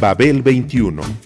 Babel 21.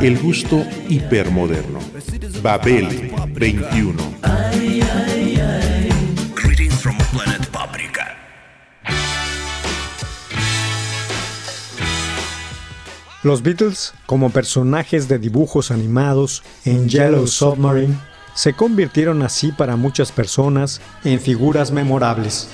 El gusto hipermoderno. Babel 21. Greetings from planet Paprika. Los Beatles, como personajes de dibujos animados en Yellow Submarine, se convirtieron así para muchas personas en figuras memorables.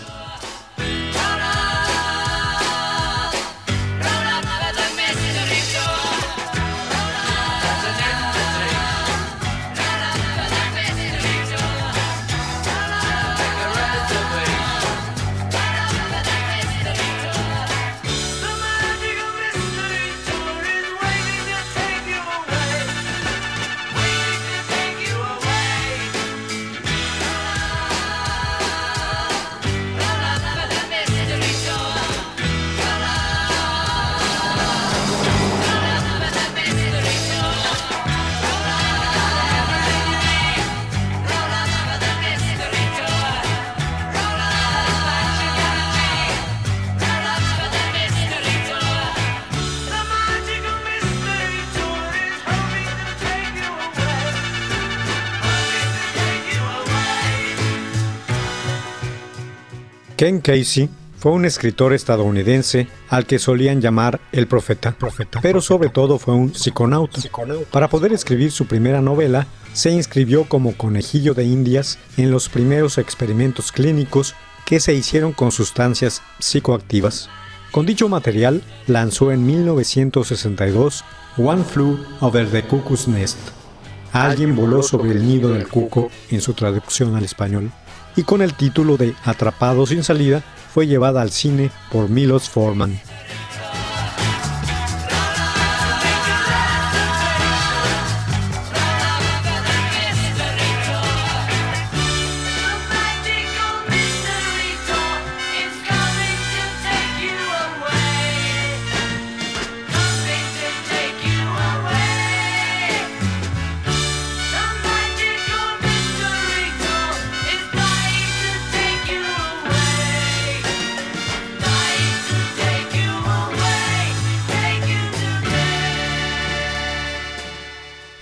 Ken Casey fue un escritor estadounidense al que solían llamar el profeta, pero sobre todo fue un psiconauta. Para poder escribir su primera novela, se inscribió como conejillo de indias en los primeros experimentos clínicos que se hicieron con sustancias psicoactivas. Con dicho material, lanzó en 1962 One Flew Over the Cuckoo's Nest. Alguien voló sobre el nido del cuco en su traducción al español y con el título de Atrapado sin salida fue llevada al cine por Milos Forman.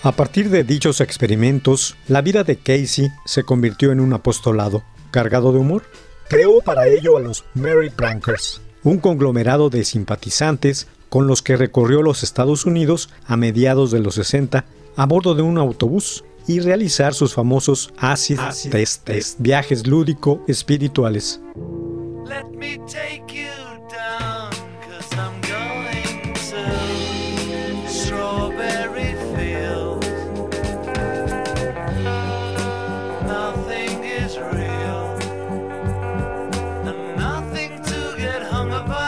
A partir de dichos experimentos, la vida de Casey se convirtió en un apostolado, cargado de humor. Creó para ello a los Merry Prankers, un conglomerado de simpatizantes con los que recorrió los Estados Unidos a mediados de los 60 a bordo de un autobús y realizar sus famosos acid, test, viajes lúdico espirituales. one of.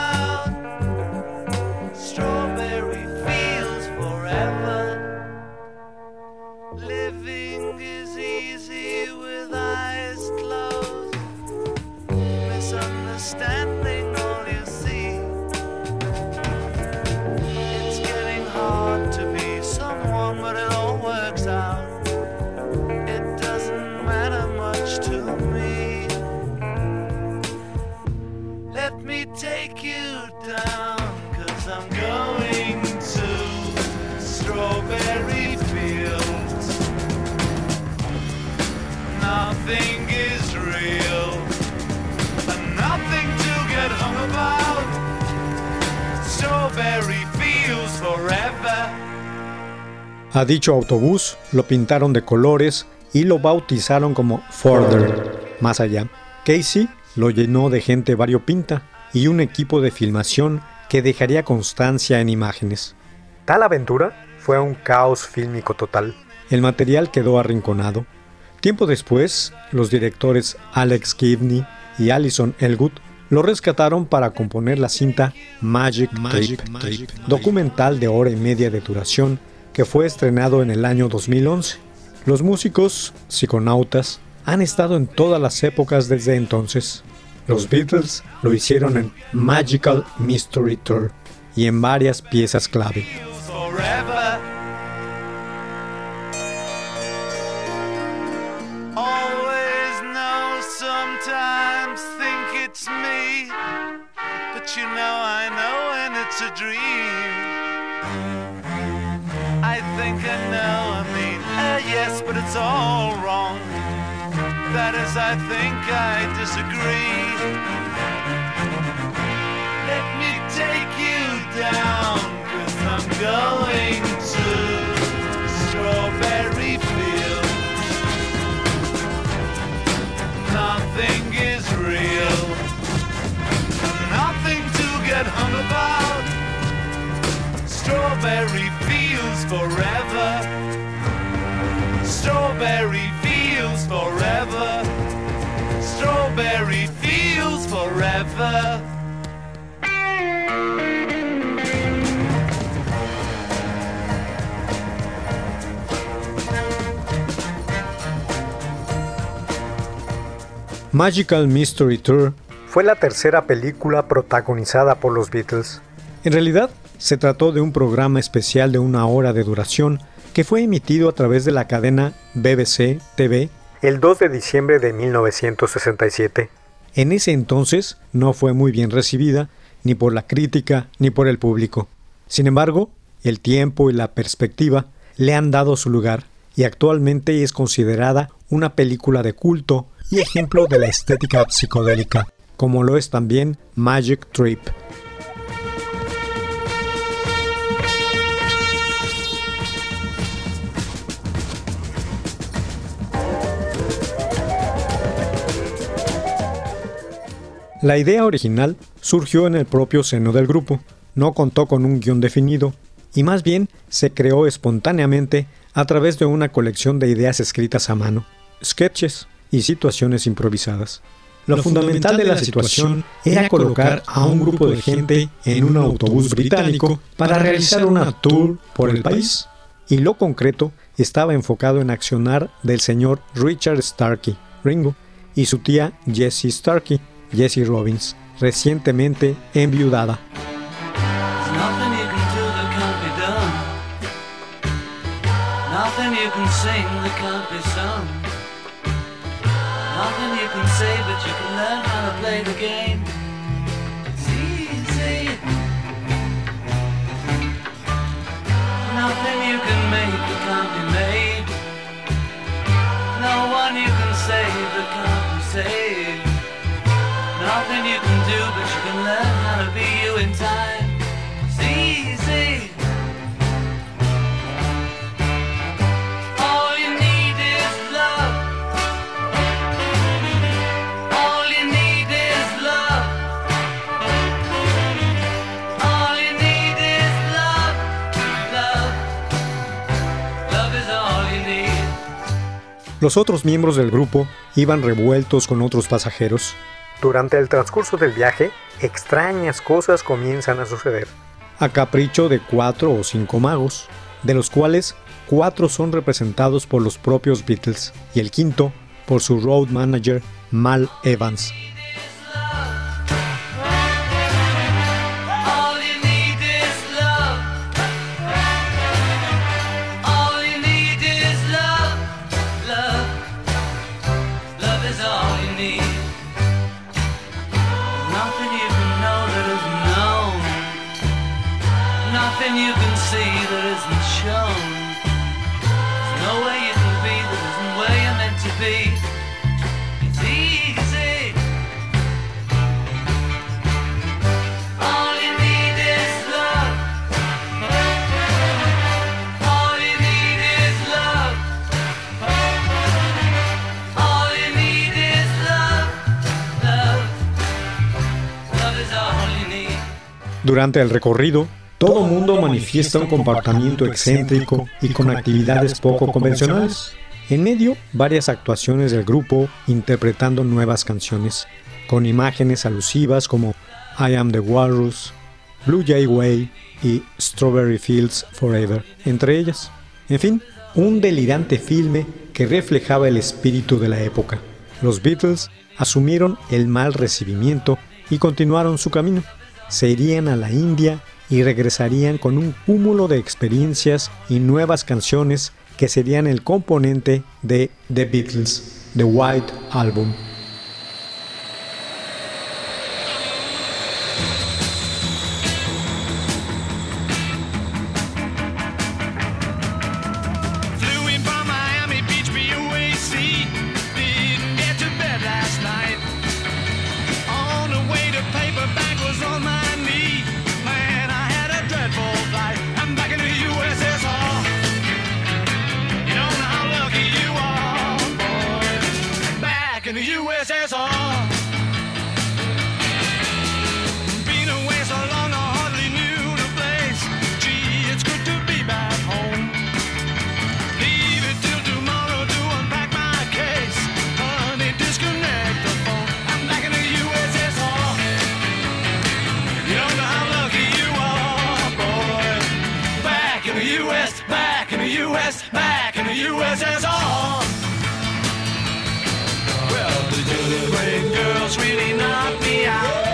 A dicho autobús lo pintaron de colores y lo bautizaron como Further, más allá. Casey lo llenó de gente variopinta y un equipo de filmación que dejaría constancia en imágenes. Tal aventura fue un caos fílmico total. El material quedó arrinconado. Tiempo después, los directores Alex Gibney y Alison Elgood lo rescataron para componer la cinta Magic, Tape, documental de hora y media de duración que fue estrenado en el año 2011. Los músicos, psiconautas, han estado en todas las épocas desde entonces. Los Beatles lo hicieron en Magical Mystery Tour y en varias piezas clave. Think I know, I mean, uh, yes, but it's all wrong. That is, I think I disagree. Let me take you down, cause I'm going to Strawberry Fields. Nothing is real, nothing to get hung about. Strawberry Fields forever. Strawberry Fields forever. Strawberry Fields forever. Magical Mystery Tour fue la tercera película protagonizada por los Beatles. En realidad, se trató de un programa especial de una hora de duración que fue emitido a través de la cadena BBC TV el 2 de diciembre de 1967. En ese entonces no fue muy bien recibida ni por la crítica ni por el público. Sin embargo, el tiempo y la perspectiva le han dado su lugar y actualmente es considerada una película de culto y ejemplo de la estética psicodélica, como lo es también Magic Trip. La idea original surgió en el propio seno del grupo, no contó con un guion definido, y más bien se creó espontáneamente a través de una colección de ideas escritas a mano, sketches y situaciones improvisadas. Lo, fundamental de la situación era colocar a un grupo de gente en un autobús británico para realizar una tour por el país, y lo concreto estaba enfocado en accionar del señor Richard Starkey, Ringo, y su tía Jessie Starkey, Jessie Robbins, recientemente enviudada. Nothing you can say, but you can learn how to play the game. Los otros miembros del grupo iban revueltos con otros pasajeros. Durante el transcurso del viaje, extrañas cosas comienzan a suceder. A capricho de cuatro o cinco magos, de los cuales cuatro son representados por los propios Beatles y el quinto por su road manager Mal Evans. Durante el recorrido, todo mundo manifiesta un comportamiento excéntrico y con actividades poco convencionales. En medio, varias actuaciones del grupo interpretando nuevas canciones, con imágenes alusivas como I Am the Walrus, Blue Jay Way, y Strawberry Fields Forever, entre ellas. En fin, un delirante filme que reflejaba el espíritu de la época. Los Beatles asumieron el mal recibimiento y continuaron su camino. Se irían a la India y regresarían con un cúmulo de experiencias y nuevas canciones que serían el componente de The Beatles, The White Album. back in the USSR. The girls really me out.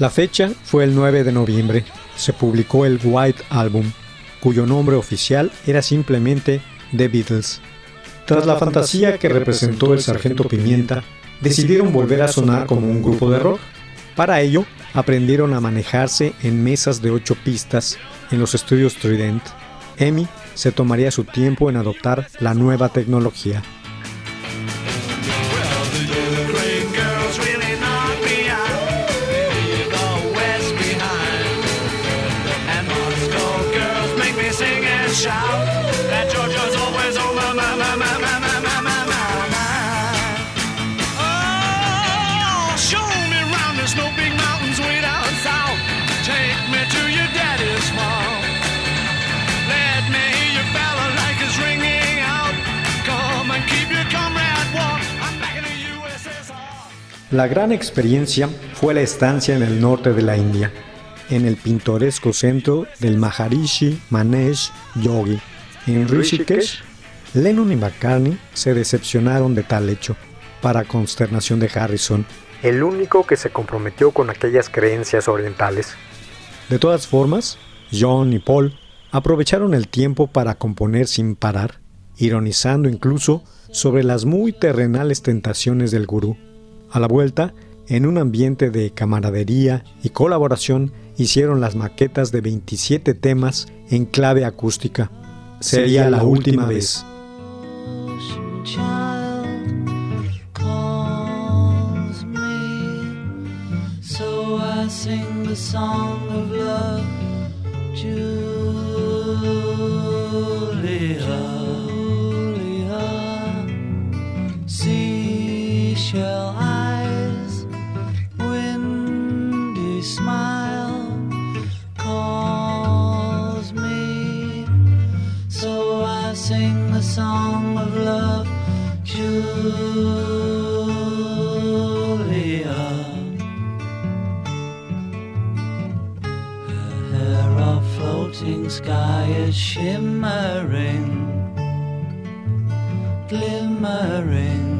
La fecha fue el 9 de noviembre. Se publicó el White Album, cuyo nombre oficial era simplemente The Beatles. Tras la fantasía que representó el Sargento Pimienta, decidieron volver a sonar como un grupo de rock. Para ello, aprendieron a manejarse en mesas de 8 pistas en los estudios Trident. Emi se tomaría su tiempo en adoptar la nueva tecnología. La gran experiencia fue la estancia en el norte de la India, en el pintoresco centro del Maharishi Manesh Yogi. En Rishikesh, Lennon y McCartney se decepcionaron de tal hecho, para consternación de Harrison, el único que se comprometió con aquellas creencias orientales. De todas formas, John y Paul aprovecharon el tiempo para componer sin parar, ironizando incluso sobre las muy terrenales tentaciones del gurú. A la vuelta, en un ambiente de camaradería y colaboración, hicieron las maquetas de 27 temas en clave acústica. Sería la última vez. Song of love, Julia. Her hair of floating sky is shimmering, glimmering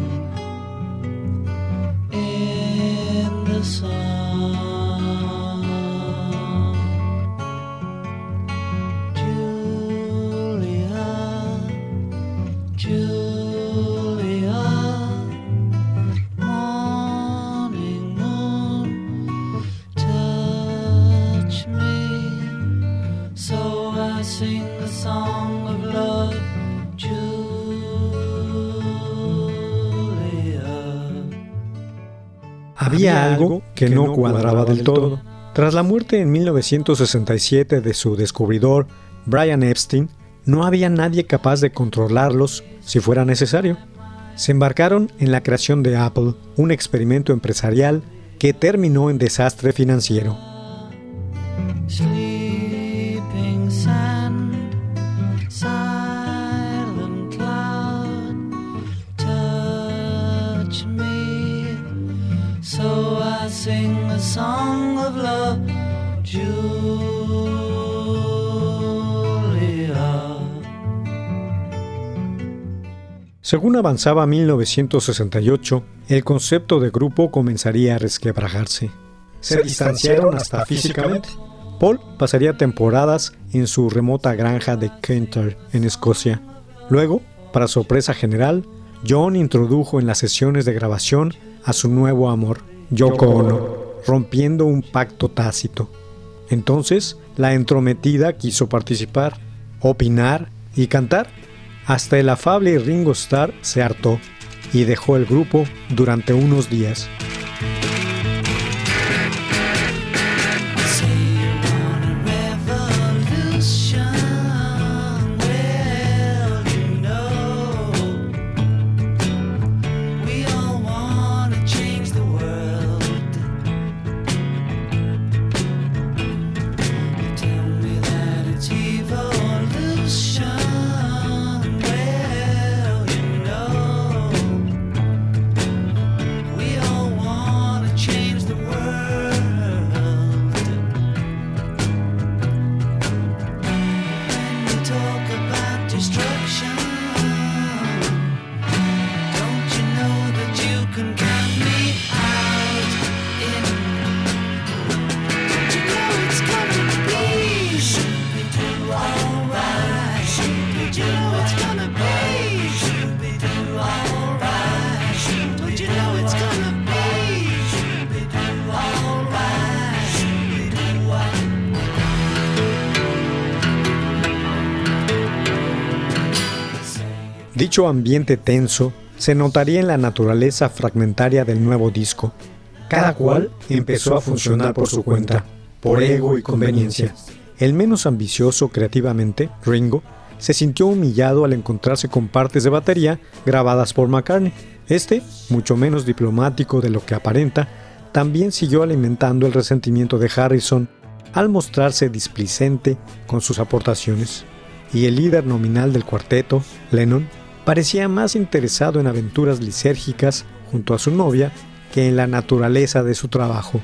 in the sun. Había algo que no cuadraba del todo. Tras la muerte en 1967 de su descubridor, Brian Epstein, no había nadie capaz de controlarlos si fuera necesario. Se embarcaron en la creación de Apple, un experimento empresarial que terminó en desastre financiero. Sing a song of love, Julia. Según avanzaba 1968, el concepto de grupo comenzaría a resquebrajarse. Se distanciaron hasta físicamente. Paul pasaría temporadas en su remota granja de Kenter, en Escocia. Luego, para sorpresa general, John introdujo en las sesiones de grabación a su nuevo amor, Yoko Ono, rompiendo un pacto tácito. Entonces, la entrometida quiso participar, opinar y cantar. Hasta el afable Ringo Starr se hartó y dejó el grupo durante unos días. Dicho ambiente tenso se notaría en la naturaleza fragmentaria del nuevo disco. Cada cual empezó a funcionar por su cuenta, por ego y conveniencia. El menos ambicioso creativamente, Ringo, se sintió humillado al encontrarse con partes de batería grabadas por McCartney. Este, mucho menos diplomático de lo que aparenta, también siguió alimentando el resentimiento de Harrison al mostrarse displicente con sus aportaciones. Y el líder nominal del cuarteto, Lennon, parecía más interesado en aventuras lisérgicas junto a su novia que en la naturaleza de su trabajo.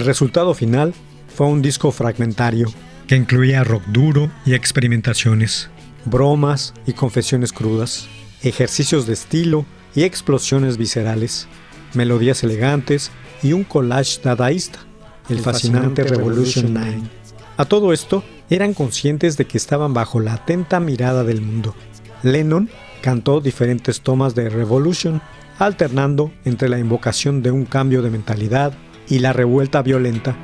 El resultado final fue un disco fragmentario que incluía rock duro y experimentaciones, bromas y confesiones crudas, ejercicios de estilo y explosiones viscerales, melodías elegantes y un collage dadaísta, el, fascinante, Revolution 9. A todo esto, eran conscientes de que estaban bajo la atenta mirada del mundo. Lennon cantó diferentes tomas de Revolution, alternando entre la invocación de un cambio de mentalidad y la revuelta violenta.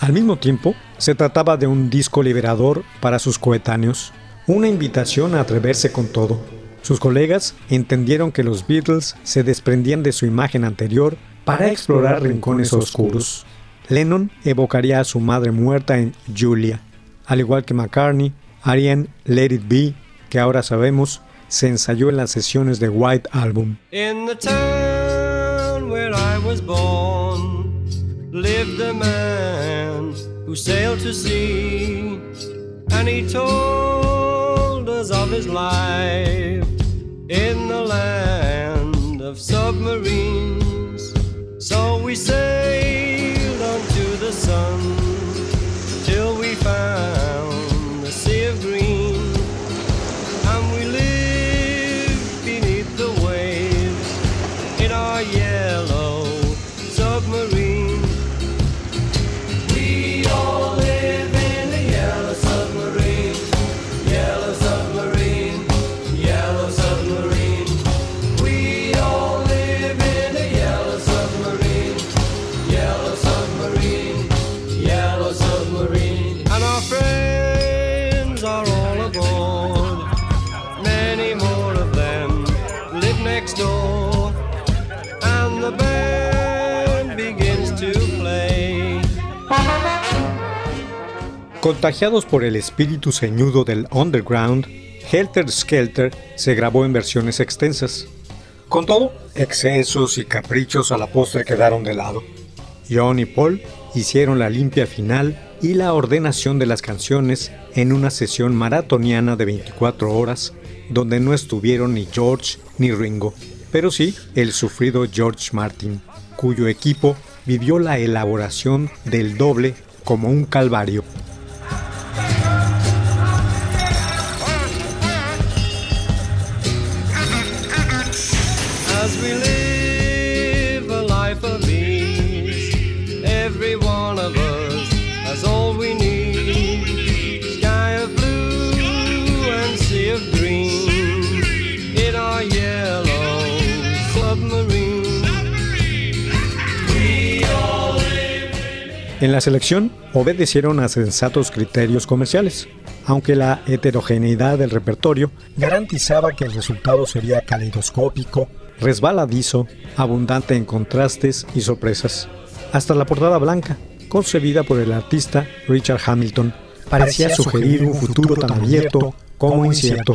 Al mismo tiempo, se trataba de un disco liberador para sus coetáneos, una invitación a atreverse con todo. Sus colegas entendieron que los Beatles se desprendían de su imagen anterior para explorar rincones oscuros. Lennon evocaría a su madre muerta en Julia, al igual que McCartney, harían Let It Be, que ahora sabemos se ensayó en las sesiones de White Album. In the town where I was born lived a man who sailed to sea, and he told of his life in the land of submarines. So we sailed Contagiados por el espíritu ceñudo del underground, Helter Skelter se grabó en versiones extensas. Con todo, excesos y caprichos a la postre quedaron de lado. John y Paul hicieron la limpia final y la ordenación de las canciones en una sesión maratoniana de 24 horas, donde no estuvieron ni George ni Ringo, pero sí el sufrido George Martin, cuyo equipo vivió la elaboración del doble como un calvario. En la selección obedecieron a sensatos criterios comerciales, aunque la heterogeneidad del repertorio garantizaba que el resultado sería caleidoscópico, resbaladizo, abundante en contrastes y sorpresas. Hasta la portada blanca, concebida por el artista Richard Hamilton, parecía sugerir un futuro tan abierto como incierto.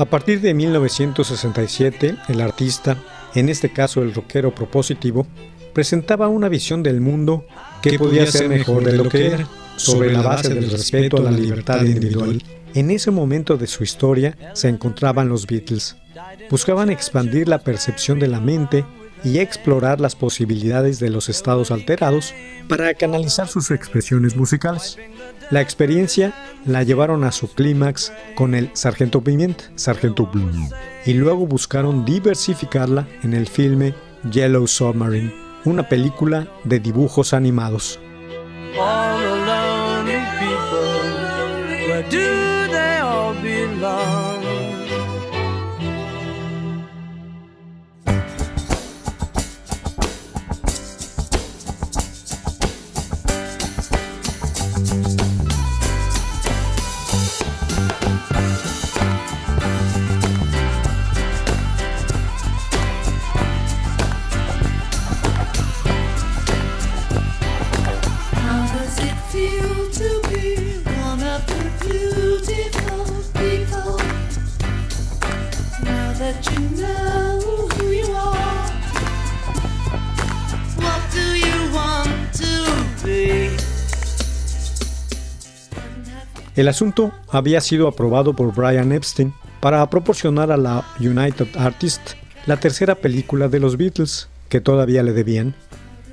A partir de 1967, el artista, en este caso el rockero propositivo, presentaba una visión del mundo que podía ser mejor de lo que era, sobre la base del respeto a la libertad individual. En ese momento de su historia se encontraban los Beatles. Buscaban expandir la percepción de la mente y explorar las posibilidades de los estados alterados para canalizar sus expresiones musicales. La experiencia la llevaron a su clímax con el Sargento Pimienta, Sargento Blue, y luego buscaron diversificarla en el filme Yellow Submarine, una película de dibujos animados. El asunto había sido aprobado por Brian Epstein para proporcionar a la United Artists la tercera película de los Beatles, que todavía le debían,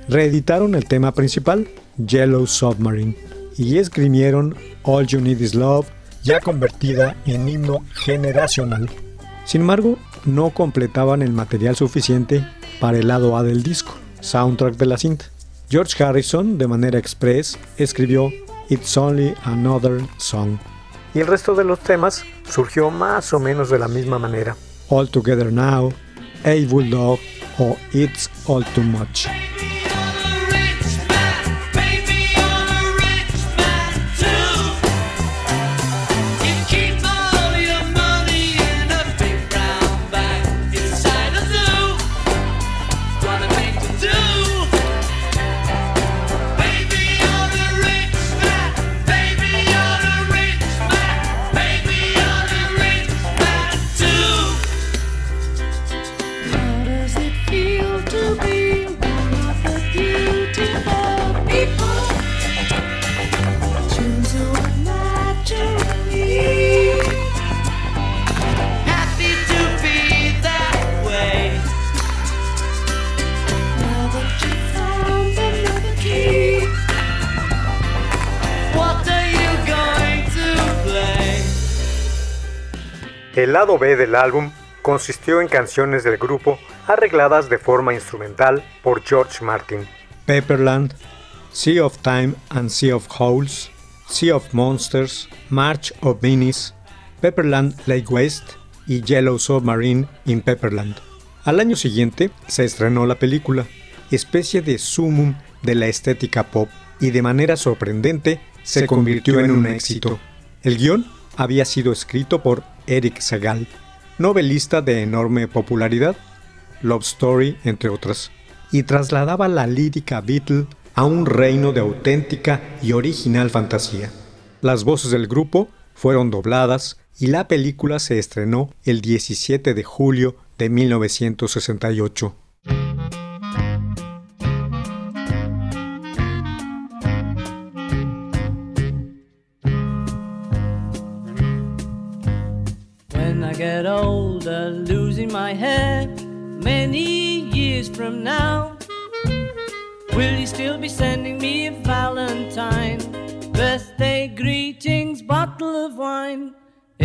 reeditaron el tema principal, Yellow Submarine, y esgrimieron All You Need Is Love, ya convertida en himno generacional. Sin embargo, no completaban el material suficiente para el lado A del disco, soundtrack de la cinta. George Harrison, de manera express, escribió It's Only Another Song. Y el resto de los temas surgió más o menos de la misma manera. All Together Now, A Bulldog o It's All Too Much. El lado B del álbum consistió en canciones del grupo arregladas de forma instrumental por George Martin. Pepperland, Sea of Time and Sea of Holes, Sea of Monsters, March of Minis, Pepperland Lake West y Yellow Submarine in Pepperland. Al año siguiente se estrenó la película, especie de sumum de la estética pop, y de manera sorprendente se convirtió en un éxito. El guion había sido escrito por Eric Segal, novelista de enorme popularidad, Love Story, entre otras, y trasladaba la lírica Beatle a un reino de auténtica y original fantasía. Las voces del grupo fueron dobladas y la película se estrenó el 17 de julio de 1968.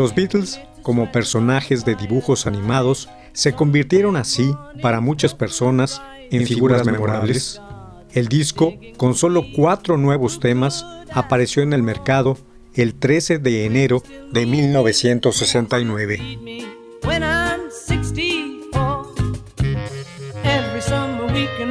Los Beatles, como personajes de dibujos animados, se convirtieron así, para muchas personas, en figuras memorables. El disco, con solo cuatro nuevos temas, apareció en el mercado el 13 de enero de 1969. me when I'm 64. Every summer we can